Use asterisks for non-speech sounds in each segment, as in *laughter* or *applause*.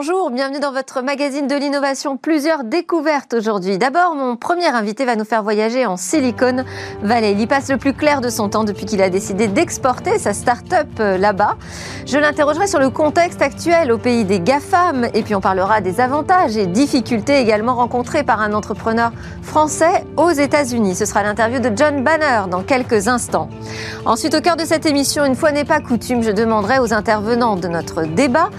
Bonjour, bienvenue dans votre magazine de l'innovation. Plusieurs découvertes aujourd'hui. D'abord, mon premier invité va nous faire voyager en Silicon Valley. Il y passe le plus clair de son temps depuis qu'il a décidé d'exporter sa start-up euh, là-bas. Je l'interrogerai sur le contexte actuel au pays des GAFAM et puis on parlera des avantages et difficultés également rencontrés par un entrepreneur français aux États-Unis. Ce sera l'interview de John Banner dans quelques instants. Ensuite, au cœur de cette émission, une fois n'est pas coutume, je demanderai aux intervenants de notre débat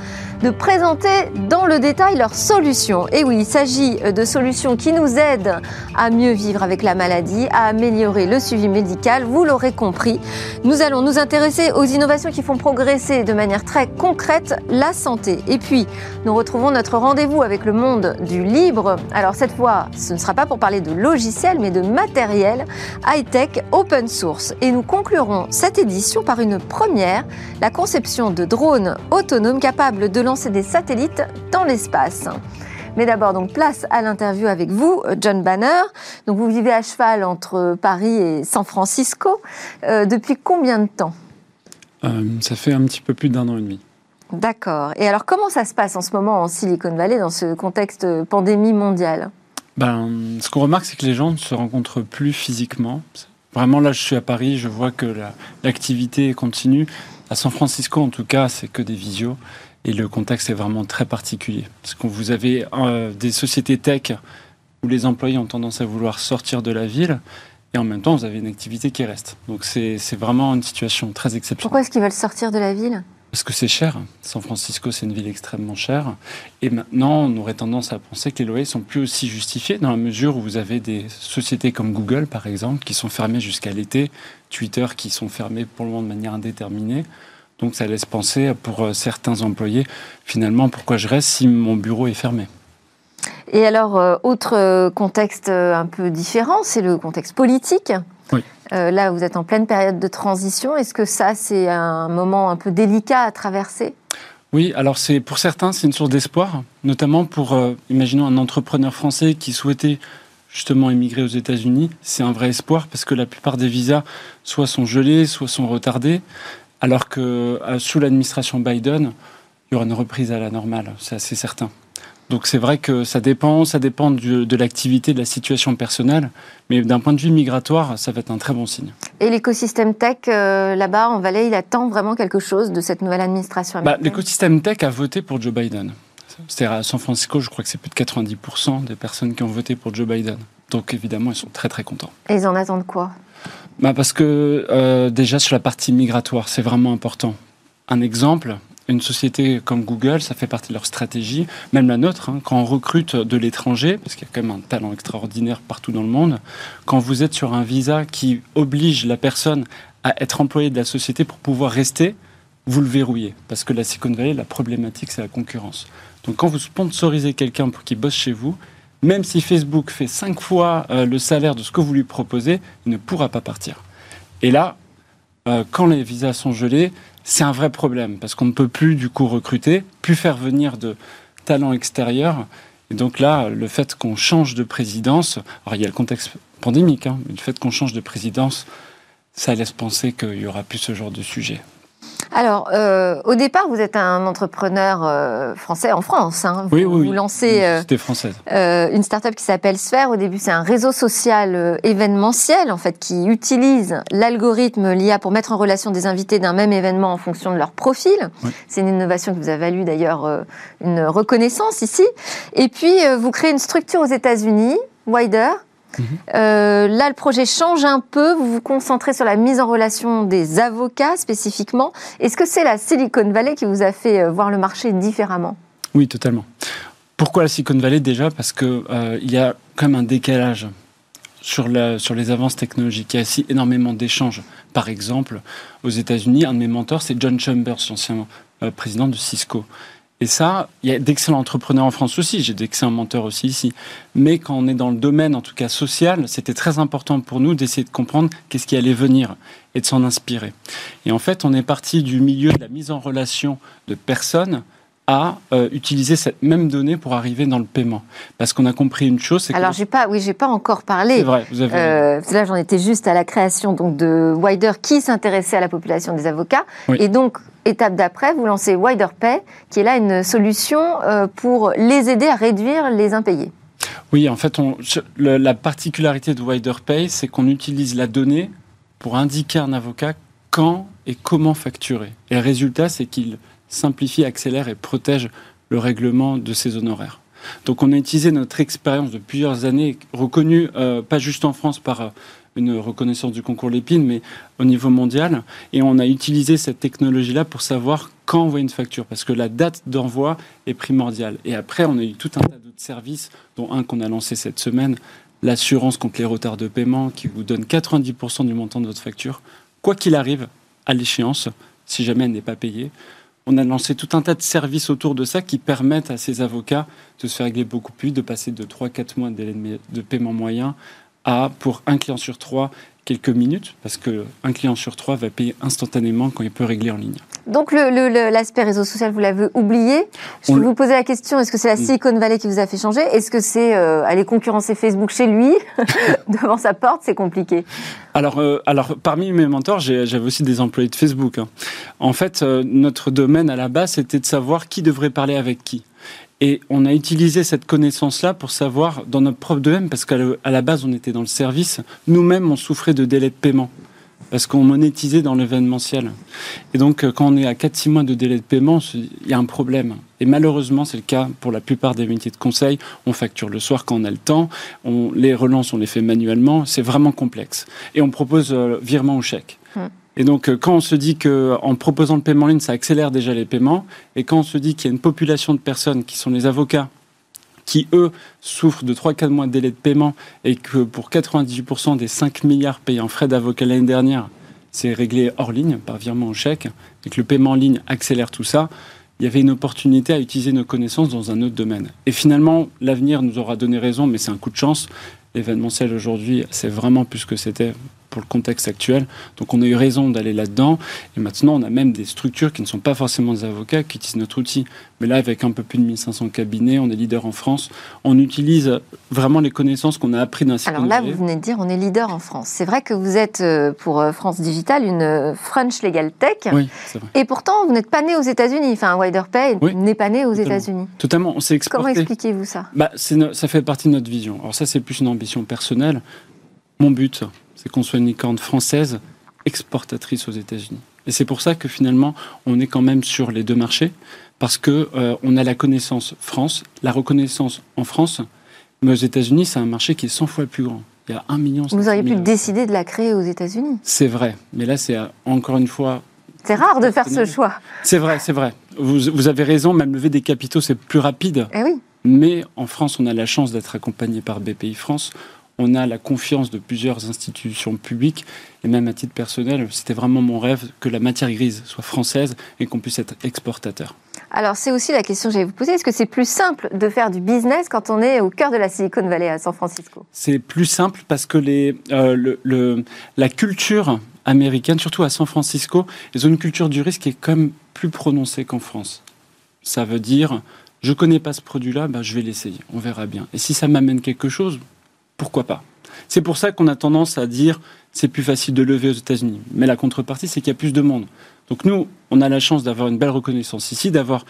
de présenter dans le détail leurs solutions. Et oui, il s'agit de solutions qui nous aident à mieux vivre avec la maladie, à améliorer le suivi médical. Vous l'aurez compris, nous allons nous intéresser aux innovations qui font progresser de manière très concrète la santé. Et puis, nous retrouvons notre rendez-vous avec le monde du libre. Alors cette fois, ce ne sera pas pour parler de logiciels, mais de matériel high-tech open source. Et nous conclurons cette édition par une première, la conception de drones autonomes capables de lancer des satellites dans l'espace. Mais d'abord, donc place à l'interview avec vous, John Banner. Donc vous vivez à cheval entre Paris et San Francisco. Euh, depuis combien de temps? Euh, Ça fait un petit peu plus d'un an et demi. D'accord. Et alors comment ça se passe en ce moment en Silicon Valley dans ce contexte pandémie mondiale? Ben, Ce qu'on remarque, c'est que les gens ne se rencontrent plus physiquement. Vraiment, là, je suis à Paris, je vois que l'activité continue. À San Francisco, en tout cas, c'est que des visios. Et le contexte est vraiment très particulier. Parce que vous avez euh, des sociétés tech où les employés ont tendance à vouloir sortir de la ville. Et en même temps, vous avez une activité qui reste. Donc c'est vraiment une situation très exceptionnelle. Pourquoi est-ce qu'ils veulent sortir de la ville? Parce que c'est cher. San Francisco, c'est une ville extrêmement chère. Et maintenant, on aurait tendance à penser que les loyers sont plus aussi justifiés dans la mesure où vous avez des sociétés comme Google, par exemple, qui sont fermées jusqu'à l'été, Twitter qui sont fermées pour le moment de manière indéterminée. Donc ça laisse penser pour euh, certains employés, finalement, pourquoi je reste si mon bureau est fermé. Et alors, euh, autre euh, contexte un peu différent, c'est le contexte politique. Oui. là, vous êtes en pleine période de transition. Est-ce que ça, c'est un moment un peu délicat à traverser? Oui, alors c'est pour certains, c'est une source d'espoir, notamment pour, imaginons, un entrepreneur français qui souhaitait justement émigrer aux États-Unis. C'est un vrai espoir parce que la plupart des visas soit sont gelés, soit sont retardés alors que euh, sous l'administration Biden, il y aura une reprise à la normale, c'est assez certain. Donc c'est vrai que ça dépend, ça dépend de l'activité, de la situation personnelle, mais d'un point de vue migratoire, ça va être un très bon signe. Et l'écosystème tech euh, là-bas en Valais, il attend vraiment quelque chose de cette nouvelle administration bah, L'écosystème tech a voté pour Joe Biden. C'est-à-dire à San Francisco, je crois que c'est plus de 90% des personnes qui ont voté pour Joe Biden. Donc évidemment, ils sont très très contents. Et ils en attendent quoi? Bah Parce que euh, déjà sur la partie migratoire, c'est vraiment important. Un exemple, une société comme Google, ça fait partie de leur stratégie, même la nôtre, hein, quand on recrute de l'étranger, parce qu'il y a quand même un talent extraordinaire partout dans le monde, quand vous êtes sur un visa qui oblige la personne à être employé de la société pour pouvoir rester, vous le verrouillez. Parce que la Silicon Valley, la problématique, c'est la concurrence. Donc quand vous sponsorisez quelqu'un pour qu'il bosse chez vous, même si Facebook fait cinq fois euh, le salaire de ce que vous lui proposez, il ne pourra pas partir. Et là, euh, quand les visas sont gelés, c'est un vrai problème parce qu'on ne peut plus du coup recruter, plus faire venir de talents extérieurs. Et donc là, le fait qu'on change de présidence, alors il y a le contexte pandémique, hein, mais le fait qu'on change de présidence, ça laisse penser qu'il n'y aura plus ce genre de sujet. Alors, euh, au départ, vous êtes un entrepreneur euh, français en France. Hein. Vous, oui, oui, vous lancez euh, française. Euh, une start-up qui s'appelle Sphère. Au début, c'est un réseau social événementiel, en fait, qui utilise l'algorithme l'IA pour mettre en relation des invités d'un même événement en fonction de leur profil. C'est une innovation qui vous a valu d'ailleurs une reconnaissance ici. Et puis, vous créez une structure aux États-Unis, Wider, Euh, là, le projet change un peu. Vous vous concentrez sur la mise en relation des avocats spécifiquement. Est-ce que c'est la Silicon Valley qui vous a fait euh, voir le marché différemment? Oui, totalement. Pourquoi la Silicon Valley Déjà? Parce qu'il euh, y a même un décalage sur, les avances technologiques. Il y a aussi énormément d'échanges. Par exemple, aux États-Unis, un de mes mentors, c'est John Chambers, l'ancien président de Cisco. Et ça, il y a d'excellents entrepreneurs en France aussi, j'ai d'excellents menteurs aussi ici. Mais quand on est dans le domaine, en tout cas social, c'était très important pour nous d'essayer de comprendre qu'est-ce qui allait venir et de s'en inspirer. Et en fait, on est parti du milieu de la mise en relation de personnes à euh, utiliser cette même donnée pour arriver dans le paiement. Parce qu'on a compris une chose, c'est que... Alors, j'ai pas, oui, j'ai pas encore parlé. C'est vrai, vous avez... Euh, là, j'en étais juste à la création donc, de Wider qui s'intéressait à la population des avocats. Et donc, étape d'après, vous lancez WiderPay, qui est là une solution euh, pour les aider à réduire les impayés. Oui, en fait, on, la particularité de WiderPay, c'est qu'on utilise la donnée pour indiquer à un avocat quand et comment facturer. Et le résultat, c'est qu'il simplifie, accélère et protège le règlement de ces honoraires. Donc on a utilisé notre expérience de plusieurs années, reconnue euh, pas juste en France par euh, une reconnaissance du concours Lépine, mais au niveau mondial, et on a utilisé cette technologie-là pour savoir quand envoyer une facture, parce que la date d'envoi est primordiale. Et après, on a eu tout un tas d'autres services, dont un qu'on a lancé cette semaine, l'assurance contre les retards de paiement, qui vous donne 90% du montant de votre facture, quoi qu'il arrive à l'échéance, si jamais elle n'est pas payée on a lancé tout un tas de services autour de ça qui permettent à ces avocats de se faire régler beaucoup plus, de passer de 3-4 mois de délai de paiement moyen à, pour un client sur trois, quelques minutes, parce qu'un client sur trois va payer instantanément quand il peut régler en ligne. Donc l'aspect réseau social, vous l'avez oublié. Je vais vous poser la question, est-ce que c'est la mm. Silicon Valley qui vous a fait changer? Est-ce que c'est euh, aller concurrencer Facebook chez lui, *laughs* *laughs* devant sa porte C'est compliqué. Alors, euh, alors, parmi mes mentors, j'avais aussi des employés de Facebook. Hein. En fait, euh, notre domaine à la base, c'était de savoir qui devrait parler avec qui. Et on a utilisé cette connaissance-là pour savoir, dans notre propre domaine, parce qu'à la base, on était dans le service, nous-mêmes, on souffrait de délais de paiement. Parce qu'on monétisait dans l'événementiel. Et donc, euh, quand on est à 4-6 mois de délai de paiement, il y a un problème. Et malheureusement, c'est le cas pour la plupart des métiers de conseil. On facture le soir quand on a le temps. On, les relances, on les fait manuellement. C'est vraiment complexe. Et on propose euh, virement ou chèque. Hum. Et donc, euh, quand on se dit qu'en proposant le paiement en ligne, ça accélère déjà les paiements, et quand on se dit qu'il y a une population de personnes qui sont les avocats, qui, eux, souffrent de 3-4 mois de délai de paiement, et que pour 98% des 5 milliards payés en frais d'avocat l'année dernière, c'est réglé hors ligne, par virement au chèque, et que le paiement en ligne accélère tout ça, il y avait une opportunité à utiliser nos connaissances dans un autre domaine. Et finalement, l'avenir nous aura donné raison, mais c'est un coup de chance. L'événementiel aujourd'hui, c'est vraiment plus que c'était pour le contexte actuel. Donc on a eu raison d'aller là-dedans. Et maintenant, on a même des structures qui ne sont pas forcément des avocats qui utilisent notre outil. Mais là, avec un peu plus de 1500 cabinets, on est leader en France. On utilise vraiment les connaissances qu'on a appris d'un Alors là, vous venez de dire, on est leader en France. C'est vrai que vous êtes, euh, pour euh, France Digital, une euh, French Legal Tech. Oui, c'est vrai. Et pourtant, vous n'êtes pas né aux États-Unis. Enfin, WiderPay n'est pas né aux États-Unis. Totalement. On s'est exporté. Comment expliquez-vous ça? Bah, Ça fait partie de notre vision. Alors ça, c'est plus une ambition personnelle. Mon but, c'est qu'on soit une licorne française exportatrice aux États-Unis. Et c'est pour ça que finalement, on est quand même sur les deux marchés, parce que euh, on a la connaissance France, la reconnaissance en France, mais aux États-Unis, c'est un marché qui est 100 fois plus grand. Il y a un million. Vous auriez pu décider de la créer aux États-Unis. C'est vrai, mais là, c'est euh, encore une fois. C'est rare de faire ce choix. C'est vrai, c'est vrai. Vous, vous, avez raison, même lever des capitaux, c'est plus rapide. Eh oui. Mais en France, on a la chance d'être accompagné par BPI France on a la confiance de plusieurs institutions publiques et même à titre personnel, c'était vraiment mon rêve que la matière grise soit française et qu'on puisse être exportateur. Alors c'est aussi la question que j'allais vous poser, est-ce que c'est plus simple de faire du business quand on est au cœur de la Silicon Valley à San Francisco? C'est plus simple parce que les, euh, le, la culture américaine, surtout à San Francisco, ils ont une culture du risque qui est quand même plus prononcée qu'en France. Ça veut dire, je connais pas ce produit-là, bah, je vais l'essayer, on verra bien. Et si ça m'amène quelque chose, pourquoi pas C'est pour ça qu'on a tendance à dire c'est plus facile de lever aux États-Unis. Mais la contrepartie, c'est qu'il y a plus de monde. Donc nous, on a la chance d'avoir une belle reconnaissance ici, d'avoir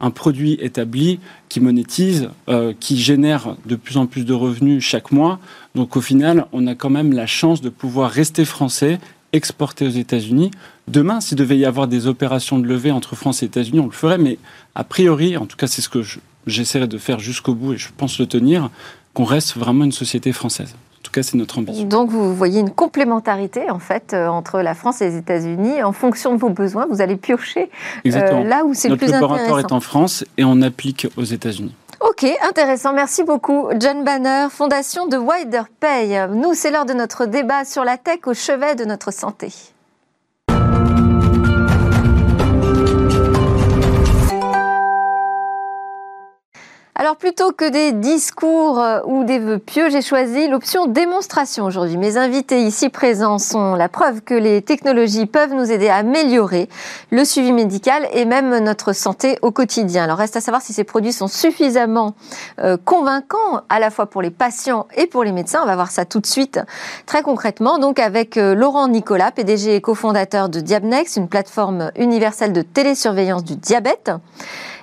un produit établi qui monétise, euh, qui génère de plus en plus de revenus chaque mois. Donc au final, on a quand même la chance de pouvoir rester français, exporter aux États-Unis. Demain, s'il devait y avoir des opérations de levée entre France et États-Unis, on le ferait. Mais a priori, en tout cas, c'est ce que j'essaierai de faire jusqu'au bout et je pense le tenir, qu'on reste vraiment une société française. En tout cas, c'est notre ambition. Donc, vous voyez une complémentarité, en fait, euh, entre la France et les États-Unis. En fonction de vos besoins, vous allez piocher euh, là où c'est le plus intéressant. Notre laboratoire est en France et on applique aux États-Unis. Ok, intéressant. Merci beaucoup. John Banner, fondation de Wider Pay. Nous, c'est l'heure de notre débat sur la tech au chevet de notre santé. Alors plutôt que des discours euh, ou des vœux pieux, j'ai choisi l'option démonstration aujourd'hui. Mes invités ici présents sont la preuve que les technologies peuvent nous aider à améliorer le suivi médical et même notre santé au quotidien. Alors reste à savoir si ces produits sont suffisamment euh, convaincants à la fois pour les patients et pour les médecins. On va voir ça tout de suite très concrètement. Donc avec euh, Laurent Nicolas, PDG et cofondateur de Diabnex, une plateforme universelle de télésurveillance du diabète.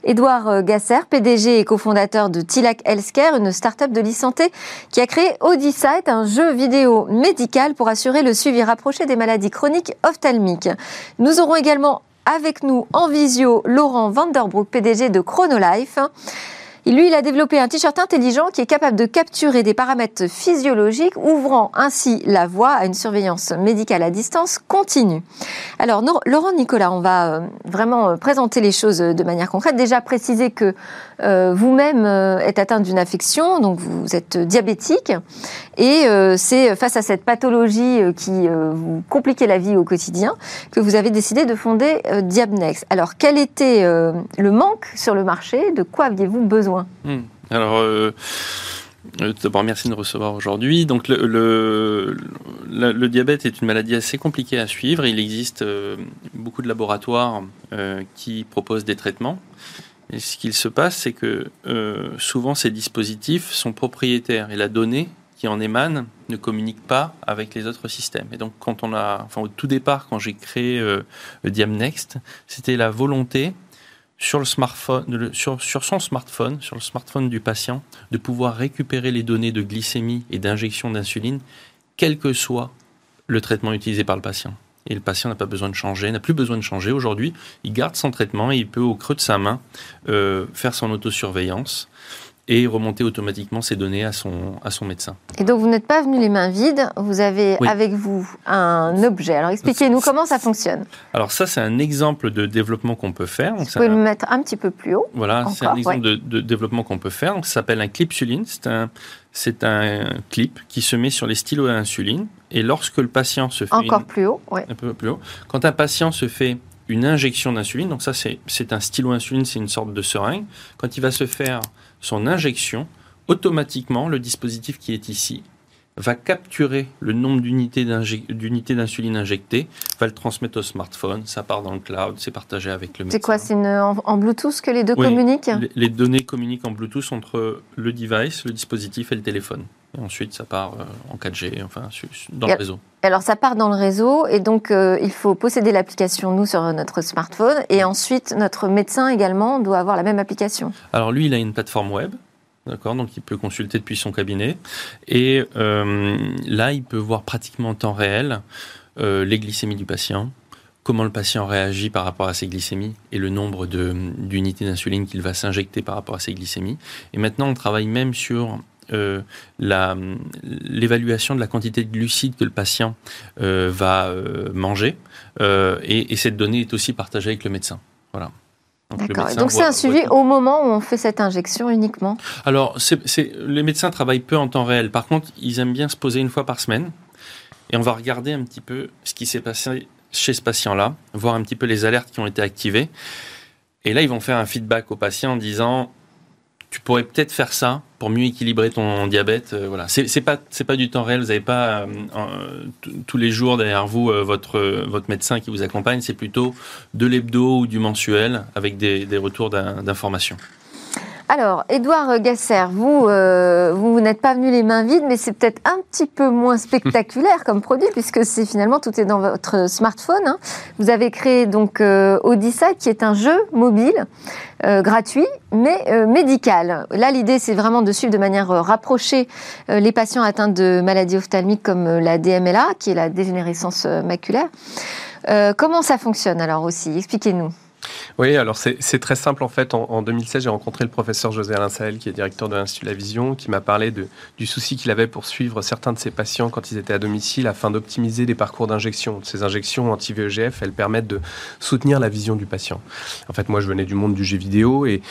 Édouard euh, Gasser, PDG et cofondateur de Tilac Healthcare, une start-up de l'e-santé qui a créé Audisight, un jeu vidéo médical pour assurer le suivi rapproché des maladies chroniques ophtalmiques. Nous aurons également avec nous en visio Laurent Vanderbroek, PDG de Chronolife. Lui, il a développé un t-shirt intelligent qui est capable de capturer des paramètres physiologiques, ouvrant ainsi la voie à une surveillance médicale à distance continue. Alors, Laurent Nicolas, on va euh, vraiment euh, présenter les choses de manière concrète. Déjà préciser que euh, vous-même êtes atteint d'une affection, donc vous êtes diabétique, et c'est face à cette pathologie qui vous compliquait la vie au quotidien que vous avez décidé de fonder Diabnex. Alors, quel était le manque sur le marché? De quoi aviez-vous besoin? Hmm. Alors, euh, euh, d'abord, merci de nous recevoir aujourd'hui. Donc, le, diabète est une maladie assez compliquée à suivre. Il existe euh, beaucoup de laboratoires qui proposent des traitements. Et ce qu'il se passe, c'est que souvent ces dispositifs sont propriétaires et la donnée qui en émane ne communique pas avec les autres systèmes. Et donc, quand on a, enfin, au tout départ, quand j'ai créé euh, Diamnext, c'était la volonté sur, son smartphone, sur le smartphone du patient, de pouvoir récupérer les données de glycémie et d'injection d'insuline, quel que soit le traitement utilisé par le patient. Et le patient n'a pas besoin de changer, n'a plus besoin de changer. Aujourd'hui, il garde son traitement et il peut, au creux de sa main, euh, faire son autosurveillance et remonter automatiquement ces données à son, à son médecin. Et donc vous n'êtes pas venu les mains vides, vous avez avec vous un objet. Alors expliquez-nous comment ça fonctionne. Alors ça c'est un exemple de développement qu'on peut faire. vous pouvez le mettre un petit peu plus haut. Voilà, c'est un exemple de, développement qu'on peut faire. ça s'appelle un clip suline. C'est un, c'est un clip qui se met sur les stylos à insuline. Et lorsque le patient se fait... Encore plus haut, oui. Un peu plus haut. Quand un patient se fait une injection d'insuline, donc ça c'est un stylo insuline, c'est une sorte de seringue. Quand il va se faire son injection, automatiquement, le dispositif qui est ici va capturer le nombre d'unités d'insuline injectées, va le transmettre au smartphone, ça part dans le cloud, c'est partagé avec le médecin. C'est quoi C'est en, Bluetooth que les deux communiquent? les, données communiquent en Bluetooth entre le device, le dispositif et le téléphone. Et ensuite, ça part euh, en 4G, enfin, dans le réseau. Alors, ça part dans le réseau, et donc, euh, il faut posséder l'application, nous, sur notre smartphone, et ensuite, notre médecin également doit avoir la même application. Alors, lui, il a une plateforme web, D'accord, donc il peut consulter depuis son cabinet. Et euh, là, il peut voir pratiquement en temps réel les glycémies du patient, comment le patient réagit par rapport à ses glycémies et le nombre d'unités d'insuline qu'il va s'injecter par rapport à ses glycémies. Et maintenant, on travaille même sur euh, l'évaluation de la quantité de glucides que le patient euh, va euh, manger. Et, cette donnée est aussi partagée avec le médecin. Voilà. Donc c'est un suivi au moment où on fait cette injection uniquement? Alors, les médecins travaillent peu en temps réel. Par contre, ils aiment bien se poser une fois par semaine. Et on va regarder un petit peu ce qui s'est passé chez ce patient-là, voir un petit peu les alertes qui ont été activées. Et là, ils vont faire un feedback au patient en disant tu pourrais peut-être faire ça pour mieux équilibrer ton diabète. Euh, voilà, c'est pas c'est pas du temps réel. Vous n'avez pas euh, tous les jours derrière vous euh, votre votre médecin qui vous accompagne. C'est plutôt de l'hebdo ou du mensuel avec des, des retours d'informations. Alors, Édouard Gasser, vous, euh, vous n'êtes pas venu les mains vides, mais c'est peut-être un petit peu moins spectaculaire comme produit, puisque c'est finalement tout est dans votre smartphone. Hein. Vous avez créé donc euh, Odyssey, qui est un jeu mobile euh, gratuit, mais médical. Là, l'idée, c'est vraiment de suivre de manière rapprochée les patients atteints de maladies ophtalmiques comme la DMLA, qui est la dégénérescence maculaire. comment ça fonctionne alors aussi? Expliquez-nous. Oui, alors c'est très simple en fait. En, 2016, j'ai rencontré le professeur José Alain Sahel, qui est directeur de l'Institut de la Vision, qui m'a parlé du souci qu'il avait pour suivre certains de ses patients quand ils étaient à domicile afin d'optimiser les parcours d'injection. Ces injections anti-VEGF, elles permettent de soutenir la vision du patient. En fait, moi, je venais du monde du jeu vidéo et,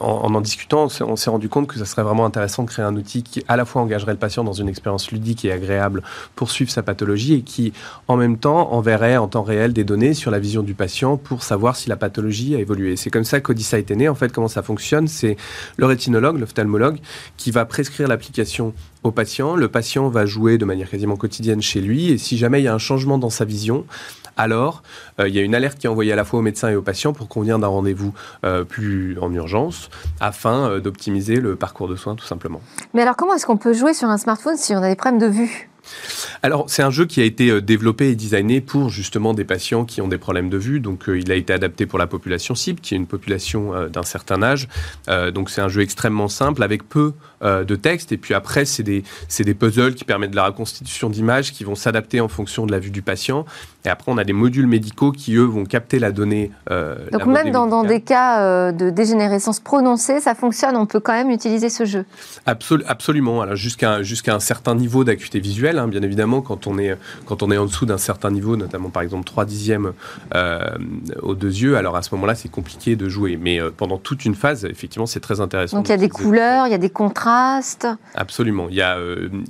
en, en, discutant, on s'est rendu compte que ça serait vraiment intéressant de créer un outil qui à la fois engagerait le patient dans une expérience ludique et agréable pour suivre sa pathologie et qui, en même temps, enverrait en temps réel des données sur la vision du patient pour savoir si la la pathologie a évolué. C'est comme ça qu'Odyssa est né. En fait, comment ça fonctionne C'est le rétinologue, l'ophtalmologue, qui va prescrire l'application au patient. Le patient va jouer de manière quasiment quotidienne chez lui. Et si jamais il y a un changement dans sa vision, alors euh, il y a une alerte qui est envoyée à la fois au médecin et au patient pour convenir d'un rendez-vous euh, plus en urgence afin euh, d'optimiser le parcours de soins tout simplement. Mais alors comment est-ce qu'on peut jouer sur un smartphone si on a des problèmes de vue? Alors, c'est un jeu qui a été développé et designé pour justement des patients qui ont des problèmes de vue. Donc, il a été adapté pour la population cible, qui est une population d'un certain âge. donc, c'est un jeu extrêmement simple avec peu de texte. Et puis après, c'est des, des puzzles qui permettent de la reconstitution d'images qui vont s'adapter en fonction de la vue du patient. Et après, on a des modules médicaux qui, eux, vont capter la donnée. Euh, Donc même dans, des cas euh, de dégénérescence prononcée, ça fonctionne, on peut quand même utiliser ce jeu Absolument, alors jusqu'à jusqu'à un certain niveau d'acuité visuelle, hein, bien évidemment, quand on est, quand on est en dessous d'un certain niveau, notamment par exemple 3 dixièmes euh, aux deux yeux, alors à ce moment-là, c'est compliqué de jouer. Mais pendant toute une phase, effectivement, c'est très intéressant. Donc il y a des couleurs, il y a des contrastes Absolument, il y, a,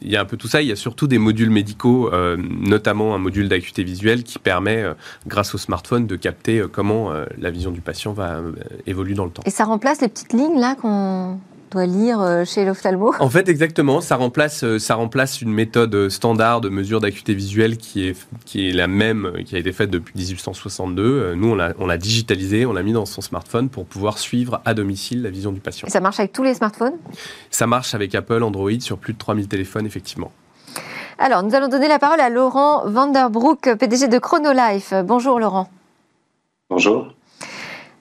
il y a un peu tout ça, il y a surtout des modules médicaux, notamment un module d'acuité visuelle qui permet, euh, grâce au smartphone, de capter euh, comment euh, la vision du patient va évoluer dans le temps. Et ça remplace les petites lignes là qu'on doit lire chez l'ophtalmo En fait, exactement. Ça remplace, ça remplace une méthode standard de mesure d'acuité visuelle qui est, qui est la même, qui a été faite depuis 1862. Nous, on l'a, on l'a digitalisé, on l'a mis dans son smartphone pour pouvoir suivre à domicile la vision du patient. Et ça marche avec tous les smartphones? Ça marche avec Apple, Android, sur plus de 3000 téléphones, effectivement. Alors, nous allons donner la parole à Laurent Vanderbroek, PDG de Chronolife. Bonjour Laurent. Bonjour.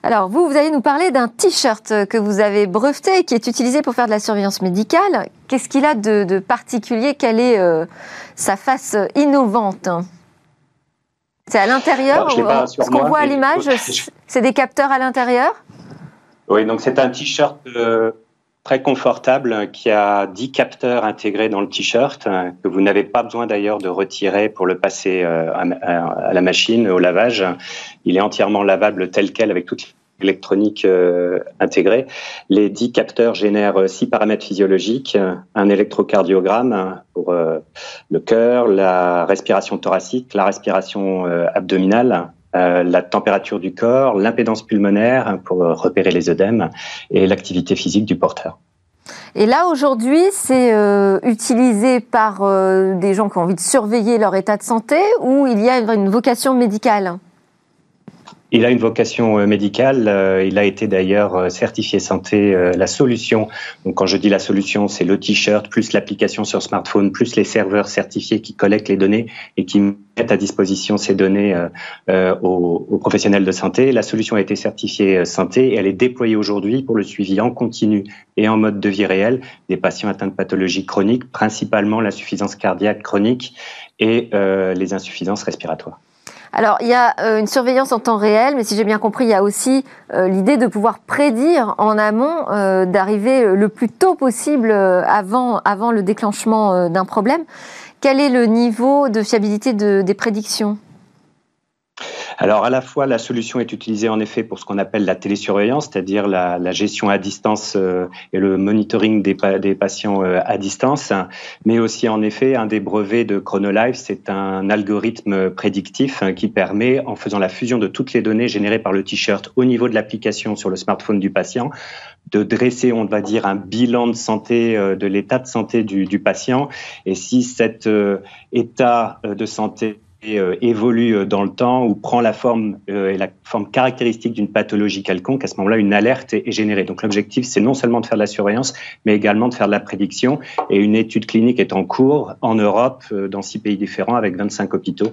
Alors, vous, vous allez nous parler d'un t-shirt que vous avez breveté et qui est utilisé pour faire de la surveillance médicale. Qu'est-ce qu'il a de, particulier? Quelle est euh, sa face innovante? C'est à l'intérieur Ce qu'on voit à l'image, c'est des capteurs à l'intérieur? Oui, donc c'est un t-shirt euh, très confortable qui a 10 capteurs intégrés dans le t-shirt que vous n'avez pas besoin d'ailleurs de retirer pour le passer euh, à la machine au lavage. Il est entièrement lavable tel quel avec toute l'électronique euh, intégrée. Les 10 capteurs génèrent 6 paramètres physiologiques, un électrocardiogramme pour euh, le cœur, la respiration thoracique, la respiration abdominale, la température du corps, l'impédance pulmonaire pour repérer les œdèmes et l'activité physique du porteur. Et là, aujourd'hui, c'est euh, utilisé par euh, des gens qui ont envie de surveiller leur état de santé ou il y a une vocation médicale? Il a une vocation euh, médicale. Euh, il a été d'ailleurs euh, certifié santé la solution. Donc quand je dis la solution, c'est le t-shirt plus l'application sur smartphone plus les serveurs certifiés qui collectent les données et qui mettent à disposition ces données aux, professionnels de santé. La solution a été certifiée santé et elle est déployée aujourd'hui pour le suivi en continu et en mode de vie réel des patients atteints de pathologies chroniques, principalement l'insuffisance cardiaque chronique et les insuffisances respiratoires. Alors, il y a euh, une surveillance en temps réel, mais si j'ai bien compris, il y a aussi euh, l'idée de pouvoir prédire en amont, euh, d'arriver le plus tôt possible avant, avant le déclenchement d'un problème. Quel est le niveau de fiabilité des prédictions? Alors à la fois la solution est utilisée en effet pour ce qu'on appelle la télésurveillance, c'est-à-dire la, la, gestion à distance euh, et le monitoring des, des patients euh, à distance, mais aussi en effet un des brevets de ChronoLife, c'est un algorithme prédictif hein, qui permet, en faisant la fusion de toutes les données générées par le t-shirt au niveau de l'application sur le smartphone du patient, de dresser, on va dire, un bilan de santé, euh, de l'état de santé du, du, patient. Et si cet état de santé euh, évolue euh, dans le temps ou prend la forme euh, et la forme caractéristique d'une pathologie quelconque, à ce moment-là, une alerte est, générée. Donc l'objectif, c'est non seulement de faire de la surveillance, mais également de faire de la prédiction. Et une étude clinique est en cours en Europe, dans six pays différents, avec 25 hôpitaux,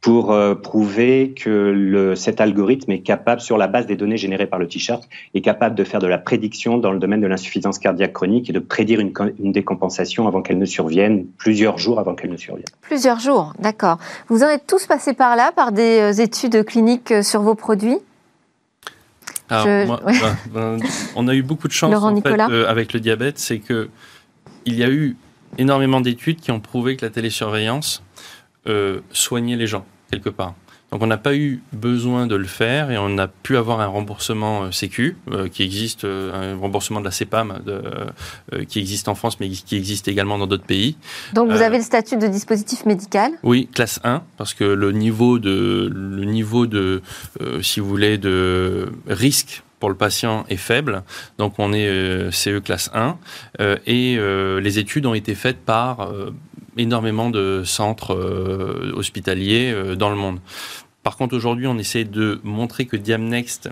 pour euh, prouver que le, cet algorithme est capable, sur la base des données générées par le t-shirt, est capable de faire de la prédiction dans le domaine de l'insuffisance cardiaque chronique et de prédire une, une décompensation avant qu'elle ne survienne, plusieurs jours avant qu'elle ne survienne. Plusieurs jours, d'accord. Vous en êtes tous passés par là, par des euh, études cliniques euh, sur vos produits? Alors, bah, bah, on a eu beaucoup de chance en fait, avec le diabète, c'est que il y a eu énormément d'études qui ont prouvé que la télésurveillance euh, soigner les gens, quelque part. Donc on n'a pas eu besoin de le faire et on a pu avoir un remboursement Sécu qui existe, un remboursement de la CEPAM de, qui existe en France mais qui existe également dans d'autres pays. Donc vous avez le statut de dispositif médical? Oui, classe 1 parce que le niveau de, le niveau de si vous voulez, de risque pour le patient est faible, donc on est euh, CE classe 1, euh, et euh, les études ont été faites par énormément de centres hospitaliers dans le monde. Par contre, aujourd'hui, on essaie de montrer que Diamnext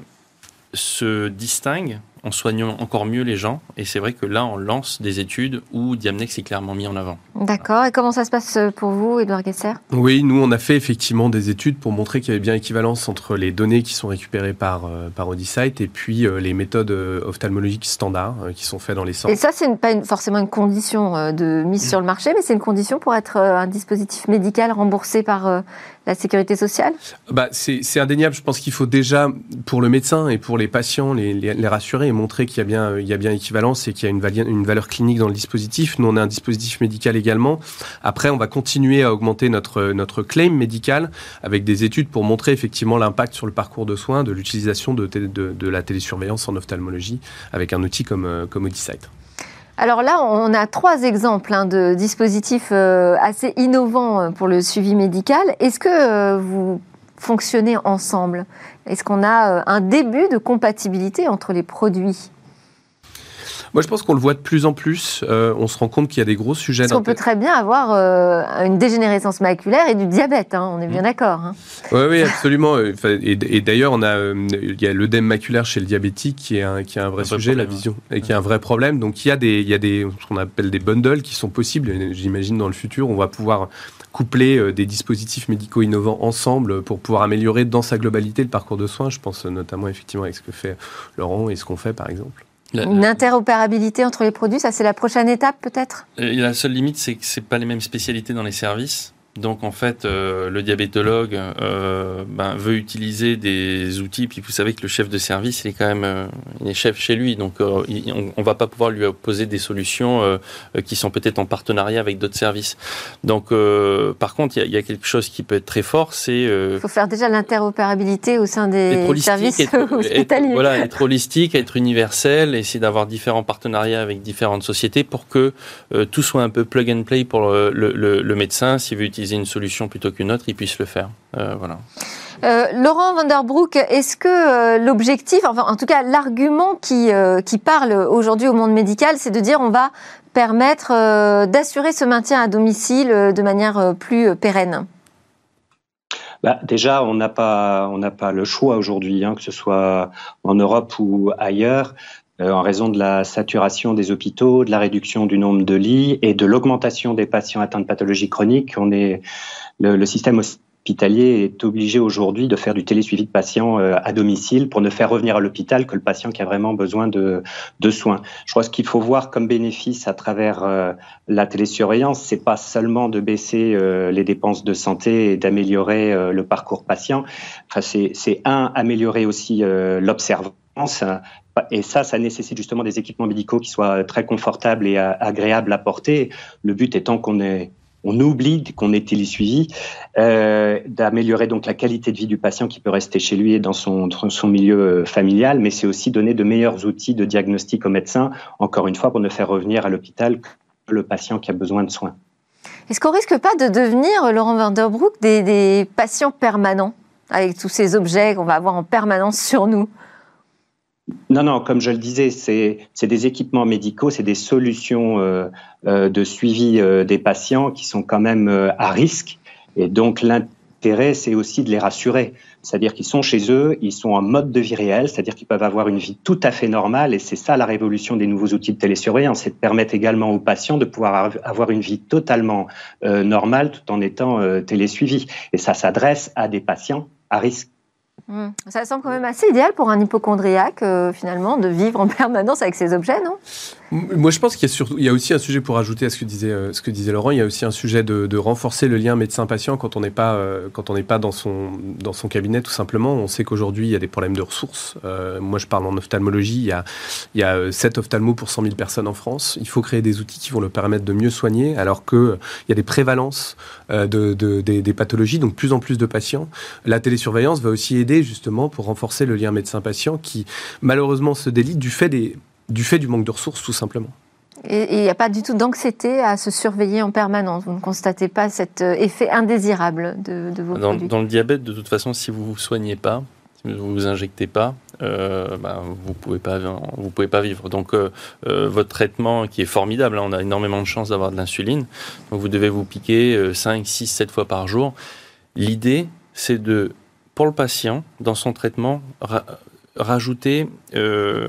se distingue en soignant encore mieux les gens. Et c'est vrai que là, on lance des études où Diamnex est clairement mis en avant. D'accord. Et comment ça se passe pour vous, Edouard Gesser Oui, nous, on a fait effectivement des études pour montrer qu'il y avait bien équivalence entre les données qui sont récupérées par, euh, par Audisite et puis euh, les méthodes euh, ophtalmologiques standards qui sont faites dans les centres. Et ça, c'est pas forcément une condition de mise sur le marché, mais c'est une condition pour être un dispositif médical remboursé par la sécurité sociale bah, C'est indéniable. Je pense qu'il faut déjà, pour le médecin et pour les patients, les, les, rassurer et montrer qu'il y, a bien, il y a bien équivalence et qu'il y a une, valeur clinique dans le dispositif. Nous, on a un dispositif médical également. Après, on va continuer à augmenter notre, notre claim médical avec des études pour montrer effectivement l'impact sur le parcours de soins de l'utilisation de, de, de, la télésurveillance en ophtalmologie avec un outil comme, euh, comme Audisight. Alors là, on a trois exemples hein, de dispositifs euh, assez innovants euh, pour le suivi médical. Est-ce que euh, vous fonctionnez ensemble? Est-ce qu'on a un début de compatibilité entre les produits? Moi, je pense qu'on le voit de plus en plus. Euh, on se rend compte qu'il y a des gros sujets. Parce qu'on peut très bien avoir euh, une dégénérescence maculaire et du diabète. Hein, on est bien mmh. d'accord. Hein. Oui, oui, *laughs* absolument. Et, d'ailleurs, on a, euh, il y a l'œdème maculaire chez le diabétique qui est un, qui est un vrai sujet, la vision, et qui est un vrai problème. Donc, il y a des, il y a des, ce qu'on appelle des bundles qui sont possibles. J'imagine dans le futur, on va pouvoir coupler des dispositifs médicaux innovants ensemble pour pouvoir améliorer dans sa globalité le parcours de soins. Je pense notamment effectivement avec ce que fait Laurent et ce qu'on fait par exemple. Une interopérabilité entre les produits, ça c'est la prochaine étape peut-être? La seule limite, c'est que ce pas les mêmes spécialités dans les services. Donc en fait, euh, le diabétologue euh, ben, veut utiliser des outils, puis vous savez que le chef de service, il est quand même euh, il est chef chez lui, donc on ne va pas pouvoir lui opposer des solutions qui sont peut-être en partenariat avec d'autres services. Donc par contre, il y, a quelque chose qui peut être très fort, c'est... il faut faire déjà l'interopérabilité au sein des services *laughs* hospitaliers. voilà, être holistique, être universel, essayer d'avoir différents partenariats avec différentes sociétés pour que tout soit un peu plug and play pour le, le, le médecin s'il veut utiliser une solution plutôt qu'une autre, ils puissent le faire. Euh, voilà. Euh, Laurent Vanderbroek, est-ce que euh, l'objectif, enfin en tout cas l'argument qui, qui parle aujourd'hui au monde médical, c'est de dire on va permettre d'assurer ce maintien à domicile de manière plus pérenne? Bah, déjà, on n'a pas, on n'a pas le choix aujourd'hui, hein, que ce soit en Europe ou ailleurs, euh, en raison de la saturation des hôpitaux, de la réduction du nombre de lits et de l'augmentation des patients atteints de pathologies chroniques. On est le, système hospitalier est obligé aujourd'hui de faire du télésuivi de patients euh, à domicile pour ne faire revenir à l'hôpital que le patient qui a vraiment besoin de, de soins. Je crois que ce qu'il faut voir comme bénéfice à travers euh, la télésurveillance, c'est pas seulement de baisser les dépenses de santé et d'améliorer le parcours patient. Enfin, c'est un améliorer aussi l'observance et ça, ça nécessite justement des équipements médicaux qui soient très confortables et euh, agréables à porter. Le but étant qu'on est on oublie qu'on est télésuivi, euh, d'améliorer donc la qualité de vie du patient qui peut rester chez lui et dans son, milieu euh, familial, mais c'est aussi donner de meilleurs outils de diagnostic au médecin, encore une fois, pour ne faire revenir à l'hôpital que le patient qui a besoin de soins. Est-ce qu'on risque pas de devenir, Laurent Vanderbroek, des, des patients permanents avec tous ces objets qu'on va avoir en permanence sur nous? Non, non, comme je le disais, c'est des équipements médicaux, c'est des solutions euh, euh, de suivi euh, des patients qui sont quand même à risque. Et donc l'intérêt, c'est aussi de les rassurer. C'est-à-dire qu'ils sont chez eux, ils sont en mode de vie réel, c'est-à-dire qu'ils peuvent avoir une vie tout à fait normale. Et c'est ça la révolution des nouveaux outils de télésurveillance, c'est de permettre également aux patients de pouvoir avoir une vie totalement normale tout en étant télésuivis. Et ça s'adresse à des patients à risque. Hmm. Ça semble quand même assez idéal pour un hypochondriaque, euh, finalement, de vivre en *laughs* permanence avec ces objets, non? Moi, je pense qu'il y a, surtout, il y a aussi un sujet pour ajouter à ce que disait, euh, ce que disait Laurent. Il y a aussi un sujet de, renforcer le lien médecin-patient quand on n'est pas, euh, quand on n'est pas dans, son, dans son cabinet, tout simplement. On sait qu'aujourd'hui, il y a des problèmes de ressources. moi, je parle en ophtalmologie. Il y, a, il y a 7 ophtalmos pour 100 000 personnes en France. Il faut créer des outils qui vont le permettre de mieux soigner, alors qu'il il y a des prévalences de, de, des, des pathologies, donc plus en plus de patients. La télésurveillance va aussi aider justement pour renforcer le lien médecin-patient qui malheureusement se délite du fait, des, du fait du manque de ressources tout simplement. Et il n'y a pas du tout d'anxiété à se surveiller en permanence. Vous ne constatez pas cet euh, effet indésirable de, vos dans, produits Dans le diabète, de toute façon, si vous ne vous soignez pas, si vous ne vous injectez pas, euh, bah, vous ne pouvez, pas, vous pouvez pas vivre. Donc, euh, votre traitement, qui est formidable, hein, on a énormément de chance d'avoir de l'insuline, donc vous devez vous piquer 5, 6, 7 fois par jour. L'idée, c'est de pour le patient, dans son traitement, rajouter euh,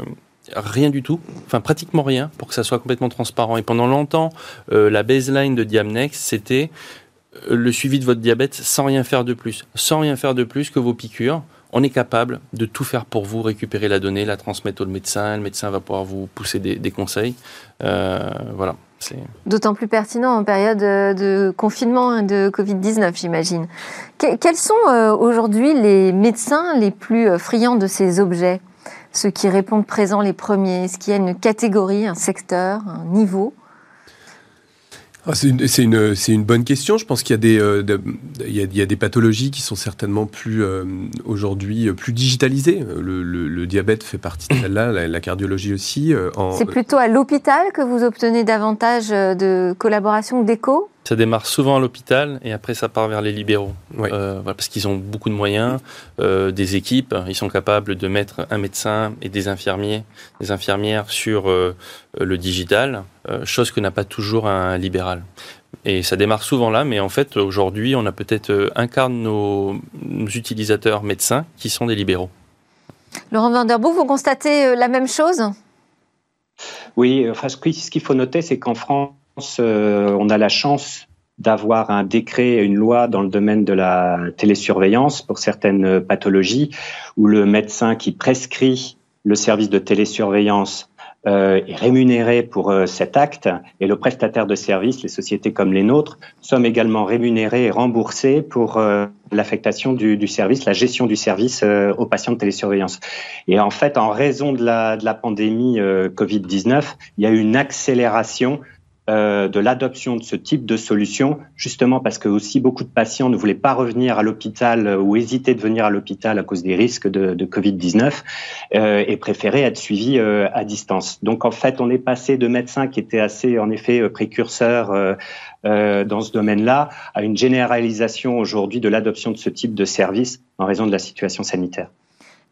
rien du tout, enfin pratiquement rien, pour que ça soit complètement transparent. Et pendant longtemps, euh, la baseline de Diamnex, c'était euh, le suivi de votre diabète sans rien faire de plus. Sans rien faire de plus que vos piqûres. On est capable de tout faire pour vous, récupérer la donnée, la transmettre au médecin. Le médecin va pouvoir vous pousser des, des conseils. voilà. D'autant plus pertinent en période euh, de confinement et de Covid-19, j'imagine. quels sont euh, aujourd'hui les médecins les plus euh, friands de ces objets? Ceux qui répondent présents les premiers Est-ce qu'il y a une catégorie, un secteur, un niveau? Ah, c'est une, bonne question. Je pense qu'il y, a des, euh, pathologies qui sont certainement plus euh, aujourd'hui euh, plus digitalisées. Le, diabète fait partie de celle-là, la, cardiologie aussi. C'est plutôt à l'hôpital que vous obtenez davantage de collaboration d'écho? Ça démarre souvent à l'hôpital et après ça part vers les libéraux. Euh, parce qu'ils ont beaucoup de moyens, euh, des équipes, ils sont capables de mettre un médecin et des infirmiers, des infirmières sur euh, le digital, chose que n'a pas toujours un libéral. Et ça démarre souvent là, mais en fait aujourd'hui on a peut-être un quart de nos, utilisateurs médecins qui sont des libéraux. Laurent Vanderboek, vous constatez la même chose? Oui, enfin, ce qu'il faut noter, c'est qu'en France, euh, on a la chance d'avoir un décret, une loi dans le domaine de la télésurveillance pour certaines pathologies, où le médecin qui prescrit le service de télésurveillance euh, est rémunéré pour euh, cet acte et le prestataire de service, les sociétés comme les nôtres, sommes également rémunérés et remboursés pour l'affectation du, service, la gestion du service aux patients de télésurveillance. Et en fait, en raison de la, de la pandémie Covid-19, il y a eu une accélération euh, de l'adoption de ce type de solution, justement parce que aussi beaucoup de patients ne voulaient pas revenir à l'hôpital euh, ou hésitaient de venir à l'hôpital à cause des risques de, Covid-19 euh, et préféraient être suivis à distance. Donc en fait, on est passé de médecins qui étaient assez en effet précurseurs dans ce domaine-là à une généralisation aujourd'hui de l'adoption de ce type de service en raison de la situation sanitaire.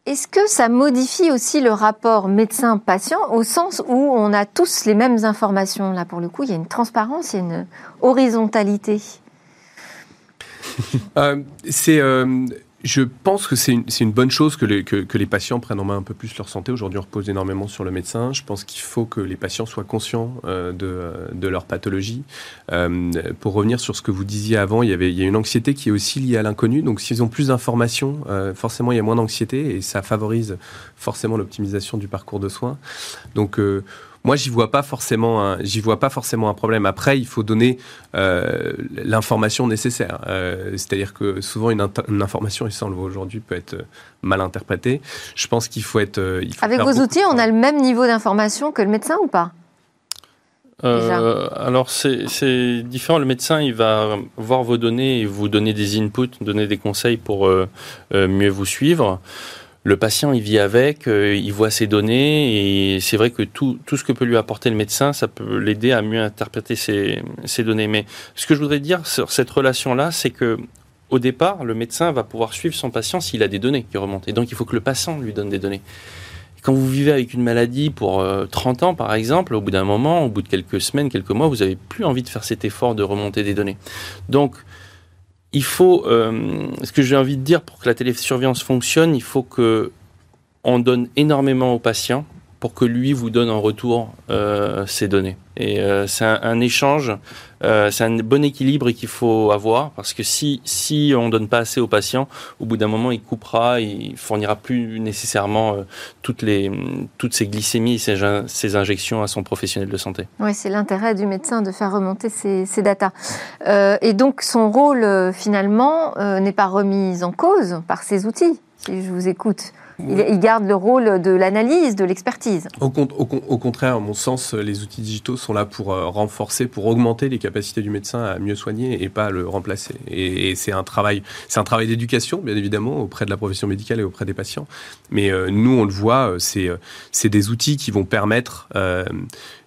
Est-ce que ça modifie aussi le rapport médecin-patient au sens où on a tous les mêmes informations? Là, pour le coup, il y a une transparence, il y a une horizontalité. Euh, c'est euh, je pense que c'est une, bonne chose que les, patients prennent en main un peu plus leur santé. Aujourd'hui, on repose énormément sur le médecin. Je pense qu'il faut que les patients soient conscients euh, de, leur pathologie. Euh, pour revenir sur ce que vous disiez avant, il y, avait, a une anxiété qui est aussi liée à l'inconnu. Donc, s'ils ont plus d'informations, euh, forcément, il y a moins d'anxiété et ça favorise forcément l'optimisation du parcours de soins. Donc, moi, j'y vois pas forcément, un, j'y vois pas forcément un problème. Après, il faut donner euh, l'information nécessaire. Euh, c'est-à-dire que souvent une, information, et ça on le voit aujourd'hui, peut être mal interprétée. Je pense qu'il faut être. Euh, Avec vos outils, on a le même niveau d'information que le médecin ou pas? Alors c'est différent. Le médecin, il va voir vos données et vous donner des inputs, donner des conseils pour mieux vous suivre le patient, il vit avec, euh, il voit ses données, et c'est vrai que tout, tout, ce que peut lui apporter le médecin, ça peut l'aider à mieux interpréter ses, données. Mais ce que je voudrais dire sur cette relation-là, c'est que au départ, le médecin va pouvoir suivre son patient s'il a des données qui remontent. Et donc, il faut que le patient lui donne des données. quand vous vivez avec une maladie pour 30 euh, ans, par exemple, au bout d'un moment, au bout de quelques semaines, quelques mois, vous n'avez plus envie de faire cet effort de remonter des données. Donc, il faut, euh, ce que j'ai envie de dire pour que la télésurveillance fonctionne, il faut que on donne énormément aux patients pour que lui vous donne en retour euh, ces données. Et euh, c'est un, échange, euh, c'est un bon équilibre qu'il faut avoir parce que si, si on ne donne pas assez au patient, au bout d'un moment, il coupera, il fournira plus nécessairement toutes, les, toutes ces glycémies ces, injections à son professionnel de santé. Oui, c'est l'intérêt du médecin de faire remonter ces, ces datas. et donc, son rôle, finalement, n'est pas remis en cause par ces outils, si je vous écoute. Il, garde le rôle de l'analyse, de l'expertise. Au, contraire, à mon sens, les outils digitaux sont là pour euh, renforcer, pour augmenter les capacités du médecin à mieux soigner et pas le remplacer. Et, c'est un travail, c'est un travail d'éducation, bien évidemment, auprès de la profession médicale et auprès des patients. Mais euh, nous, on le voit, euh, c'est c'est des outils qui vont permettre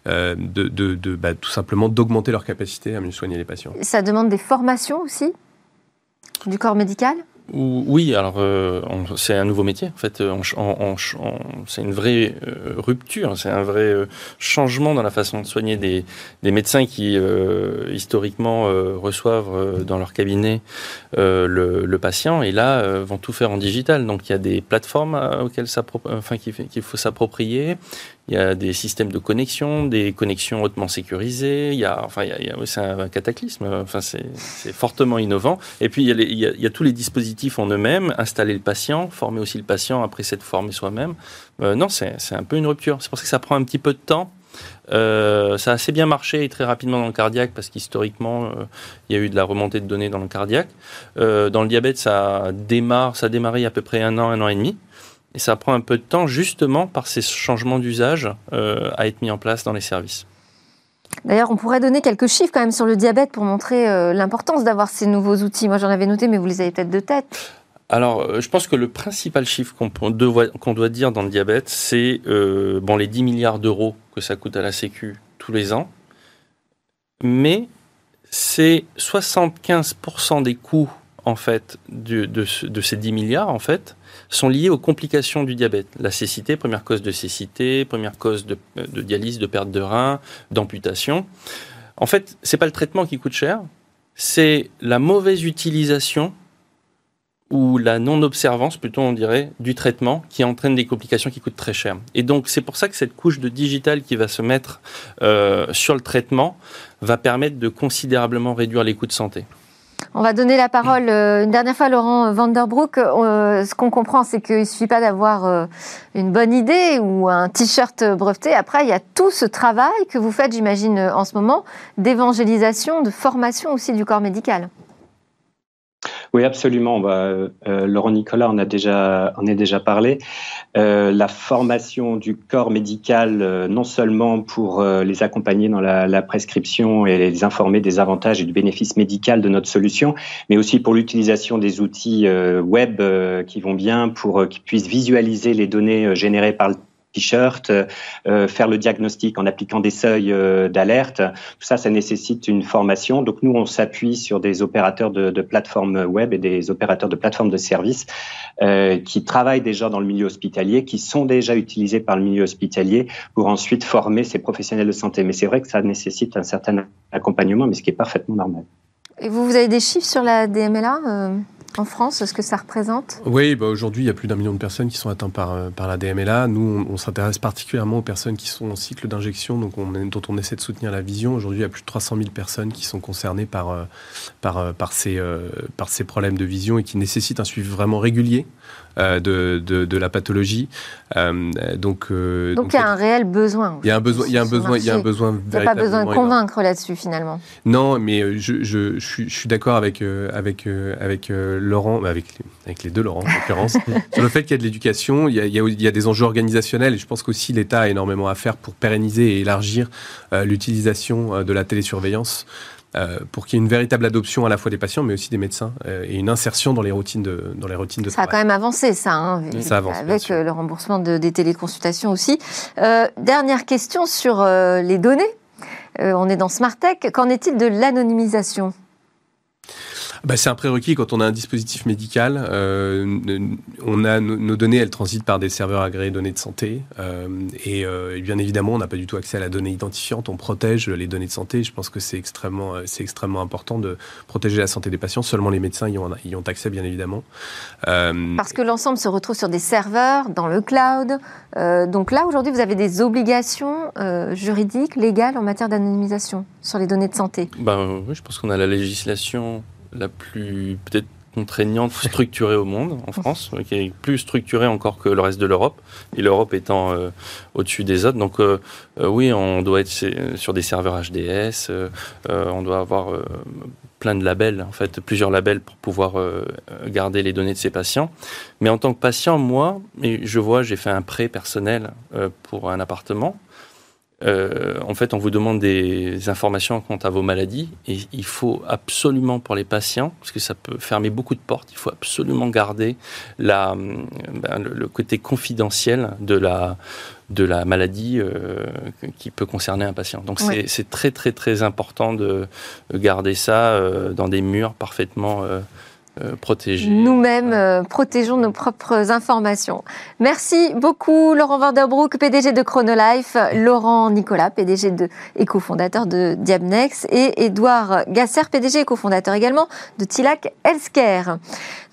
de, bah, tout simplement d'augmenter leur capacité à mieux soigner les patients. Ça demande des formations aussi du corps médical? Oui, alors euh, c'est un nouveau métier. En fait, c'est une vraie euh, rupture, c'est un vrai euh, changement dans la façon de soigner des, médecins qui historiquement reçoivent dans leur cabinet le, patient et là vont tout faire en digital. Donc il y a des plateformes auxquelles enfin, qu'il faut s'approprier. Il y a des systèmes de connexion, des connexions hautement sécurisées. Il y a, enfin, c'est un cataclysme. Enfin, c'est, fortement innovant. Et puis, il y, a tous les dispositifs en eux-mêmes. Installer le patient, former aussi le patient, après s'être formé soi-même. Euh, non, c'est, un peu une rupture. C'est ça que ça prend un petit peu de temps. Euh, ça a assez bien marché et très rapidement dans le cardiaque parce qu'historiquement, euh, il y a eu de la remontée de données dans le cardiaque. dans le diabète, ça démarre, ça a démarré à peu près un an, un an et demi. Et ça prend un peu de temps justement par ces changements d'usage euh, à être mis en place dans les services. D'ailleurs, on pourrait donner quelques chiffres quand même sur le diabète pour montrer euh, l'importance d'avoir ces nouveaux outils. Moi, j'en avais noté, mais vous les avez peut-être de tête. Alors, euh, je pense que le principal chiffre qu'on doit, doit, dire dans le diabète, c'est bon, les 10 milliards d'euros que ça coûte à la Sécu tous les ans. Mais c'est 75% des coûts en fait de, ces 10 milliards en fait sont liées aux complications du diabète. La cécité, première cause de cécité, première cause de, dialyse, de perte de rein, d'amputation. En fait, c'est pas le traitement qui coûte cher, c'est la mauvaise utilisation ou la non-observance, plutôt on dirait, du traitement qui entraîne des complications qui coûtent très cher. Et donc c'est pour ça que cette couche de digital qui va se mettre euh, sur le traitement va permettre de considérablement réduire les coûts de santé. On va donner la parole euh, une dernière fois à Laurent Vanderbroek. Euh, ce qu'on comprend, c'est qu'il ne suffit pas d'avoir euh, une bonne idée ou un t-shirt breveté. Après, il y a tout ce travail que vous faites, j'imagine, en ce moment, d'évangélisation, de formation aussi du corps médical. Oui, absolument. Euh, Laurent Nicolas en a déjà, déjà parlé. Euh, la formation du corps médical, euh, non seulement pour euh, les accompagner dans la, la, prescription et les informer des avantages et du bénéfice médical de notre solution, mais aussi pour l'utilisation des outils web qui vont bien pour qu'ils puissent visualiser les données générées par le t-shirt, euh, faire le diagnostic en appliquant des seuils euh, d'alerte. Tout ça, ça nécessite une formation. Donc nous, on s'appuie sur des opérateurs de, plateformes web et des opérateurs de plateformes de services euh, qui travaillent déjà dans le milieu hospitalier, qui sont déjà utilisés par le milieu hospitalier pour ensuite former ces professionnels de santé. Mais c'est vrai que ça nécessite un certain accompagnement, mais ce qui est parfaitement normal. Et vous, vous avez des chiffres sur la DMLA en France, ce que ça représente? Oui, bah aujourd'hui, il y a plus d'un million de personnes qui sont atteintes par, euh, la DMLA. Nous, on, s'intéresse particulièrement aux personnes qui sont en cycle d'injection, dont on essaie de soutenir la vision. Aujourd'hui, il y a plus de 300 000 personnes qui sont concernées euh, euh, par ces problèmes de vision et qui nécessitent un suivi vraiment régulier de, de, de, la pathologie. donc, donc, il y a un réel besoin. Il y a un besoin, il y a un besoin, il y a un besoin. Il n'y a pas besoin de convaincre là-dessus finalement. Non, mais je, je, je, suis, je suis d'accord avec, avec, avec Laurent, avec, avec les deux Laurent en l'occurrence, *laughs* sur le fait qu'il y a de l'éducation, il, il, y a des enjeux organisationnels et je pense qu'aussi l'État a énormément à faire pour pérenniser et élargir euh, l'utilisation euh, de la télésurveillance. Euh, pour qu'il y ait une véritable adoption à la fois des patients, mais aussi des médecins, et une insertion dans les routines de, dans les routines de ça travail. Ça a quand même avancé, ça, hein, ça avance, avec le remboursement de, des téléconsultations aussi. dernière question sur les données. on est dans Smart Tech. Qu'en est-il de l'anonymisation? Bah, C'est un prérequis quand on a un dispositif médical. Euh, on a nos données, elles transitent par des serveurs agréés données de santé. Euh, et, euh, et, bien évidemment, on n'a pas du tout accès à la donnée identifiante. On protège les données de santé. Je pense que c'est extrêmement, c'est extrêmement important de protéger la santé des patients. Seulement les médecins y ont, y ont accès, bien évidemment. Parce que l'ensemble se retrouve sur des serveurs, dans le cloud. donc là, aujourd'hui, vous avez des obligations juridiques, légales en matière d'anonymisation sur les données de santé. Ben, oui, je pense qu'on a la législation la plus peut-être contraignante, structurée au monde, en France, qui est plus structurée encore que le reste de l'Europe, et l'Europe étant euh, au-dessus des autres. Donc euh, euh, oui, on doit être sur des serveurs HDS, on doit avoir plein de labels, en fait, plusieurs labels pour pouvoir garder les données de ces patients. Mais en tant que patient, moi, je vois, j'ai fait un prêt personnel pour un appartement. Euh, en fait, on vous demande des informations quant à vos maladies et il faut absolument pour les patients, parce que ça peut fermer beaucoup de portes, il faut absolument garder la, ben, le, côté confidentiel de la, de la maladie euh, qui peut concerner un patient. Donc c'est très très très important de garder ça euh, dans des murs parfaitement euh, protéger. Nous-mêmes euh, protégeons nos propres informations. Merci beaucoup Laurent Vanderbroek, PDG de Chronolife, Laurent Nicolas, PDG de, et cofondateur de Diabnex, et Edouard Gasser, PDG et cofondateur également de Tilac Healthcare.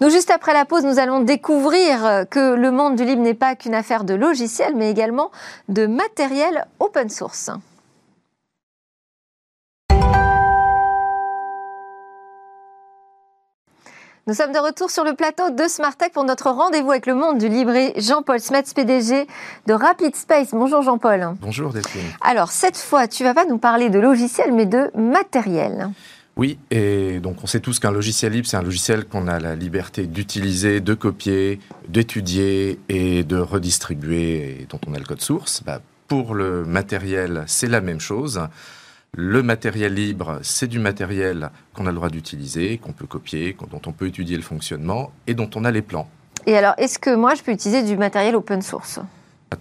Nous, juste après la pause, nous allons découvrir que le monde du libre n'est pas qu'une affaire de logiciels, mais également de matériel open source. Nous sommes de retour sur le plateau de Smartech pour notre rendez-vous avec le monde du libré. Jean-Paul Smets, PDG de Rapid Space. Bonjour Jean-Paul. Bonjour Delphine. Alors cette fois, tu vas pas nous parler de logiciel, mais de matériel. Oui, et donc on sait tous qu'un logiciel libre, c'est un logiciel qu'on a la liberté d'utiliser, de copier, d'étudier et de redistribuer, et dont on a le code source. Bah, pour le matériel, c'est la même chose. Le matériel libre, c'est du matériel qu'on a le droit d'utiliser, qu'on peut copier, dont on peut étudier le fonctionnement et dont on a les plans. Et alors, est-ce que moi, je peux utiliser du matériel open source?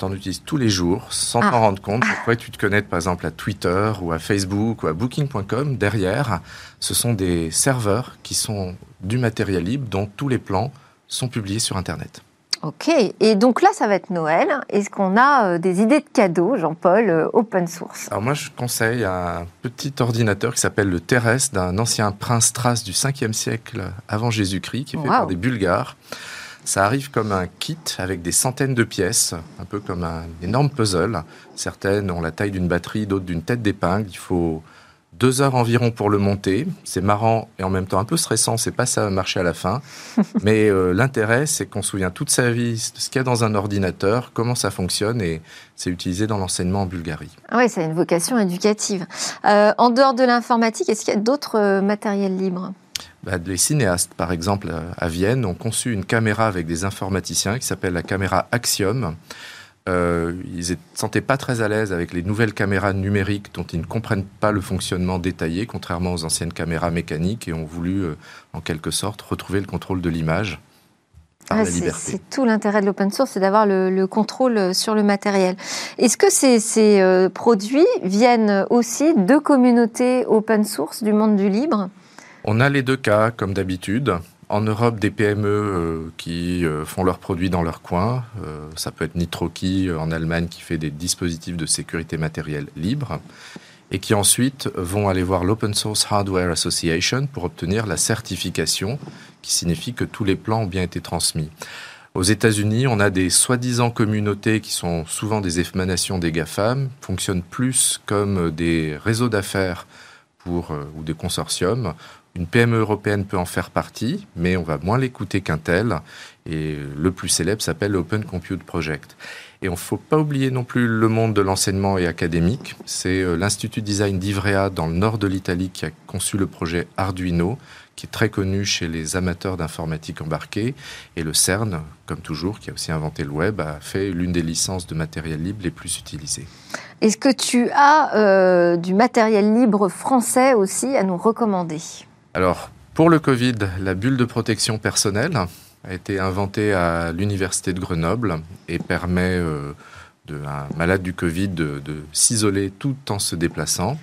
On utilise tous les jours sans ah. t'en rendre compte. Pourrais tu te connectes par exemple à Twitter ou à Facebook ou à Booking.com. Derrière, ce sont des serveurs qui sont du matériel libre dont tous les plans sont publiés sur Internet. Ok, et donc là, ça va être Noël. Est-ce qu'on a euh, des idées de cadeaux, Jean-Paul, euh, open source? Alors moi, je conseille un petit ordinateur qui s'appelle le Terrestre d'un ancien prince Thrace du 5e siècle avant Jésus-Christ, qui est fait par des Bulgares. Ça arrive comme un kit avec des centaines de pièces, un peu comme un énorme puzzle. Certaines ont la taille d'une batterie, d'autres d'une tête d'épingle. Il faut deux heures environ pour le monter. C'est marrant et en même temps un peu stressant, c'est pas ça marcher à la fin. *laughs* Mais euh, l'intérêt, c'est qu'on se souvient toute sa vie de ce qu'il y a dans un ordinateur, comment ça fonctionne et c'est utilisé dans l'enseignement en Bulgarie. Ah oui, c'est une vocation éducative. Euh, en dehors de l'informatique, est-ce qu'il y a d'autres euh, matériels libres? Bah, les cinéastes, par exemple, à Vienne, ont conçu une caméra avec des informaticiens qui s'appelle la caméra Axiom. Euh, ils ne sentaient pas très à l'aise avec les nouvelles caméras numériques dont ils ne comprennent pas le fonctionnement détaillé, contrairement aux anciennes caméras mécaniques, et ont voulu, euh, en quelque sorte, retrouver le contrôle de l'image. Ah, c'est tout l'intérêt de l'open source, c'est d'avoir le, contrôle euh, sur le matériel. Est-ce que ces, ces produits viennent aussi de communautés open source du monde du libre? On a les deux cas, comme d'habitude en Europe des PME euh, qui euh, font leurs produits dans leur coin. Euh, ça peut être Nitroki en Allemagne qui fait des dispositifs de sécurité matérielle libres et qui ensuite vont aller voir l'Open Source Hardware Association pour obtenir la certification qui signifie que tous les plans ont bien été transmis. Aux États-Unis, on a des soi-disant communautés qui sont souvent des émanations des GAFAM, fonctionnent plus comme des réseaux d'affaires ou des consortiums une PME européenne peut en faire partie, mais on va moins l'écouter qu'un tel. Et le plus célèbre s'appelle l'Open Compute Project. Et on ne faut pas oublier non plus le monde de l'enseignement et académique. C'est euh, l'Institut Design d'Ivrea dans le nord de l'Italie qui a conçu le projet Arduino, qui est très connu chez les amateurs d'informatique embarquée. Et le CERN, comme toujours, qui a aussi inventé le web, a fait l'une des licences de matériel libre les plus utilisées. Est-ce que tu as euh, du matériel libre français aussi à nous recommander? Alors, pour le Covid, la bulle de protection personnelle a été inventée à l'Université de Grenoble et permet euh, à un malade du Covid de, s'isoler tout en se déplaçant.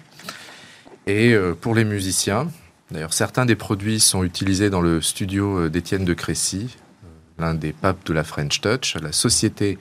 Et euh, pour les musiciens, D'ailleurs, certains des produits sont utilisés dans le studio d'Étienne de Crécy, l'un des papes de la French Touch. La société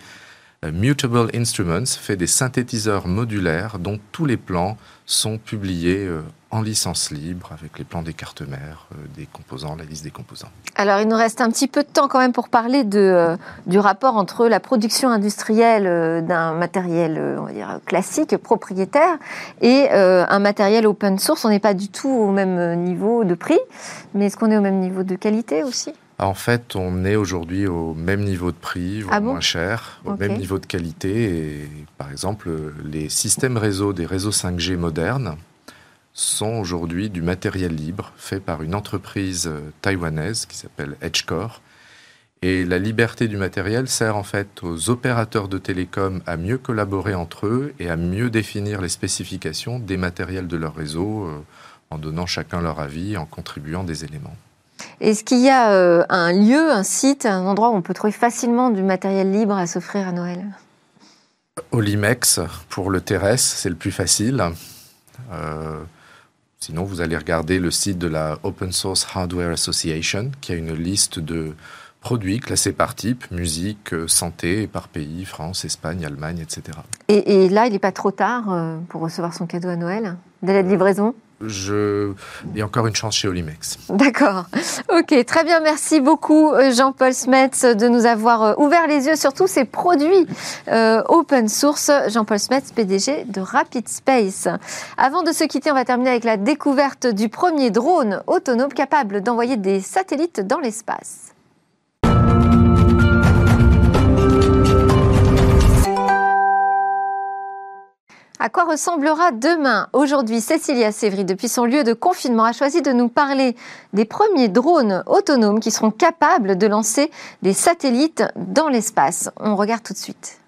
Mutable Instruments fait des synthétiseurs modulaires dont tous les plans sont publiés en licence libre avec les plans des cartes mères, euh, des composants, la liste des composants. Alors il nous reste un petit peu de temps quand même pour parler de, euh, du rapport entre la production industrielle euh, d'un matériel on va dire, classique, propriétaire, et un matériel open source. On n'est pas du tout au même niveau de prix, mais est-ce qu'on est au même niveau de qualité aussi? En fait, on est aujourd'hui au même niveau de prix, voire ah moins cher, au même niveau de qualité. Et par exemple, les systèmes réseau des réseaux 5G modernes sont aujourd'hui du matériel libre fait par une entreprise euh, taïwanaise qui s'appelle Edgecore. Et la liberté du matériel sert en fait aux opérateurs de télécom à mieux collaborer entre eux et à mieux définir les spécifications des matériels de leur réseau euh, en donnant chacun leur avis, en contribuant des éléments. Est-ce qu'il y a euh, un lieu, un site, un endroit où on peut trouver facilement du matériel libre à s'offrir à Noël? Olimex pour le terrestre, c'est le plus facile. Sinon, vous allez regarder le site de la Open Source Hardware Association, qui a une liste de produits classés par type, musique, euh, santé, par pays, France, Espagne, Allemagne, etc. Et, là, il n'est pas trop tard euh, pour recevoir son cadeau à Noël Délai de livraison? Je... il y a encore une chance chez Olimex. D'accord. Ok, très bien. Merci beaucoup, euh, Jean-Paul Smets, de nous avoir euh, ouvert les yeux sur tous ces produits euh, open source. Jean-Paul Smets, PDG de Rapid Space. Avant de se quitter, on va terminer avec la découverte du premier drone autonome capable d'envoyer des satellites dans l'espace. À quoi ressemblera demain Aujourd'hui, Cécilia Sévry, depuis son lieu de confinement, a choisi de nous parler des premiers drones autonomes qui seront capables de lancer des satellites dans l'espace. On regarde tout de suite.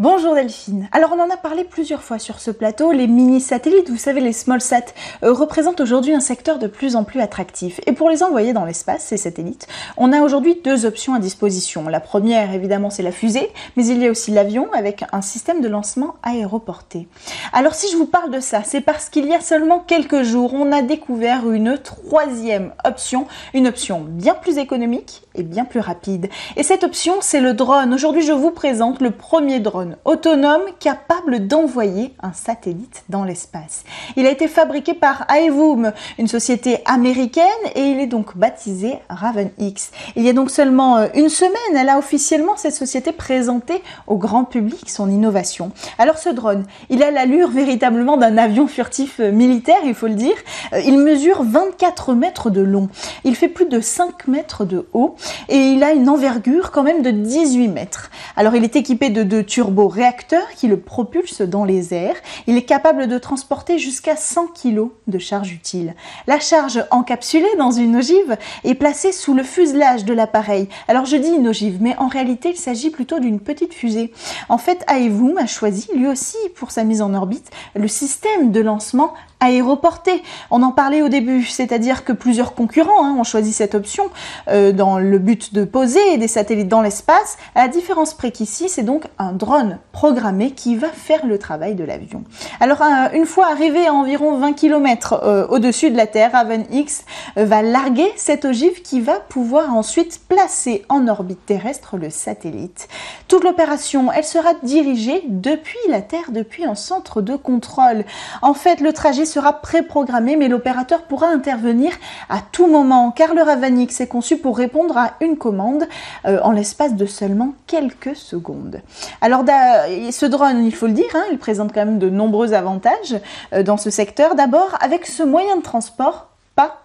Bonjour Delphine. Alors on en a parlé plusieurs fois sur ce plateau, les mini-satellites, vous savez les small sat, euh, représentent aujourd'hui un secteur de plus en plus attractif. Et pour les envoyer dans l'espace, ces satellites, on a aujourd'hui deux options à disposition. La première évidemment c'est la fusée, mais il y a aussi l'avion avec un système de lancement aéroporté. Alors si je vous parle de ça, c'est parce qu'il y a seulement quelques jours, on a découvert une troisième option, une option bien plus économique et bien plus rapide. Et cette option c'est le drone. Aujourd'hui je vous présente le premier drone autonome capable d'envoyer un satellite dans l'espace. Il a été fabriqué par Aevoom, une société américaine, et il est donc baptisé Raven X. Il y a donc seulement euh, une semaine, elle a officiellement cette société présenté au grand public son innovation. Alors ce drone, il a l'allure véritablement d'un avion furtif euh, militaire, il faut le dire. Euh, il mesure 24 mètres de long. Il fait plus de 5 mètres de haut et il a une envergure quand même de 18 mètres. Alors il est équipé de deux turbos réacteur qui le propulse dans les airs. Il est capable de transporter jusqu'à 100 kg de charge utile. La charge encapsulée dans une ogive est placée sous le fuselage de l'appareil. Alors je dis une ogive, mais en réalité il s'agit plutôt d'une petite fusée. En fait, Aevoom a choisi lui aussi pour sa mise en orbite le système de lancement aéroporté. On en parlait au début, c'est-à-dire que plusieurs concurrents hein, ont choisi cette option euh, dans le but de poser des satellites dans l'espace. À la différence près qu'ici, c'est donc un drone programmé qui va faire le travail de l'avion. Alors une fois arrivé à environ 20 km euh, au-dessus de la Terre, Raven X euh, va larguer cette ogive qui va pouvoir ensuite placer en orbite terrestre le satellite. Toute l'opération, elle sera dirigée depuis la Terre, depuis un centre de contrôle. En fait, le trajet sera préprogrammé, mais l'opérateur pourra intervenir à tout moment, car le Ravanix est conçu pour répondre à une commande euh, en l'espace de seulement quelques secondes. Alors, ce drone, il faut le dire, hein, il présente quand même de nombreux avantages euh, dans ce secteur. D'abord, avec ce moyen de transport,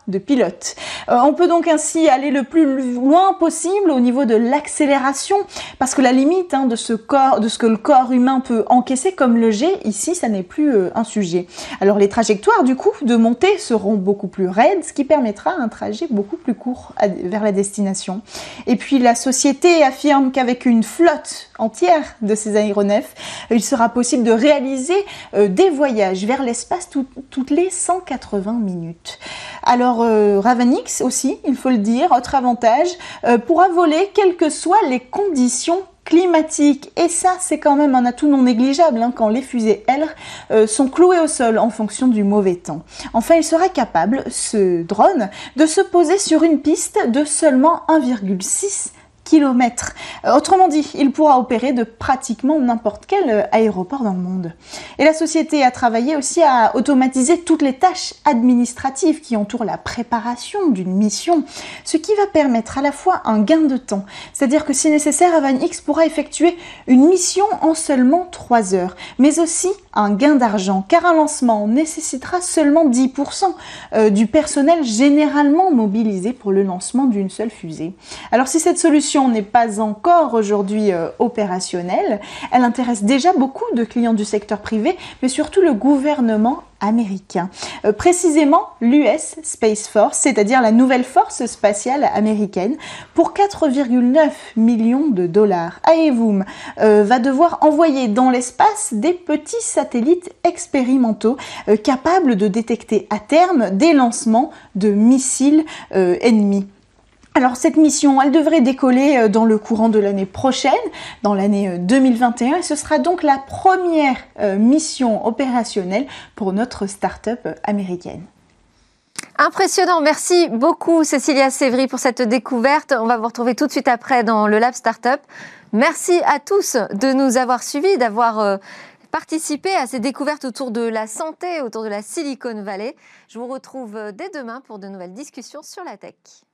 de pilote. Euh, on peut donc ainsi aller le plus loin possible au niveau de l'accélération, parce que la limite hein, de ce corps, de ce que le corps humain peut encaisser comme le jet, ici, ça n'est plus euh, un sujet. Alors les trajectoires du coup de montée seront beaucoup plus raides, ce qui permettra un trajet beaucoup plus court vers la destination. Et puis la société affirme qu'avec une flotte entière de ces aéronefs, il sera possible de réaliser euh, des voyages vers l'espace toutes les 180 minutes. Alors euh, Ravenix aussi, il faut le dire, autre avantage, euh, pourra voler quelles que soient les conditions climatique. Et ça, c'est quand même un atout non négligeable hein, quand les fusées, elles, euh, sont clouées au sol en fonction du mauvais temps. Enfin, il sera capable, ce drone, de se poser sur une piste de seulement 1,6 Euh, autrement dit, il pourra opérer de pratiquement n'importe quel euh, aéroport dans le monde. Et la société a travaillé aussi à automatiser toutes les tâches administratives qui entourent la préparation d'une mission, ce qui va permettre à la fois un gain de temps, c'est-à-dire que si nécessaire, Avanix pourra effectuer une mission en seulement 3 heures, mais aussi un gain d'argent, car un lancement nécessitera seulement 10% euh, du personnel généralement mobilisé pour le lancement d'une seule fusée. Alors si cette solution n'est pas encore aujourd'hui euh, opérationnelle. Elle intéresse déjà beaucoup de clients du secteur privé, mais surtout le gouvernement américain. Euh, précisément l'US Space Force, c'est-à-dire la nouvelle force spatiale américaine, pour 4,9 millions de dollars. Aevoom euh, va devoir envoyer dans l'espace des petits satellites expérimentaux capables de détecter à terme des lancements de missiles ennemis. Alors cette mission, elle devrait décoller euh, dans le courant de l'année prochaine, dans l'année 2021, euh, et ce sera donc la première euh, mission opérationnelle pour notre start-up américaine. Impressionnant, merci beaucoup Cécilia Sévry pour cette découverte. On va vous retrouver tout de suite après dans le Lab Startup. Merci à tous de nous avoir suivis, d'avoir participé à ces découvertes autour de la santé, autour de la Silicon Valley. Je vous retrouve dès demain pour de nouvelles discussions sur la tech.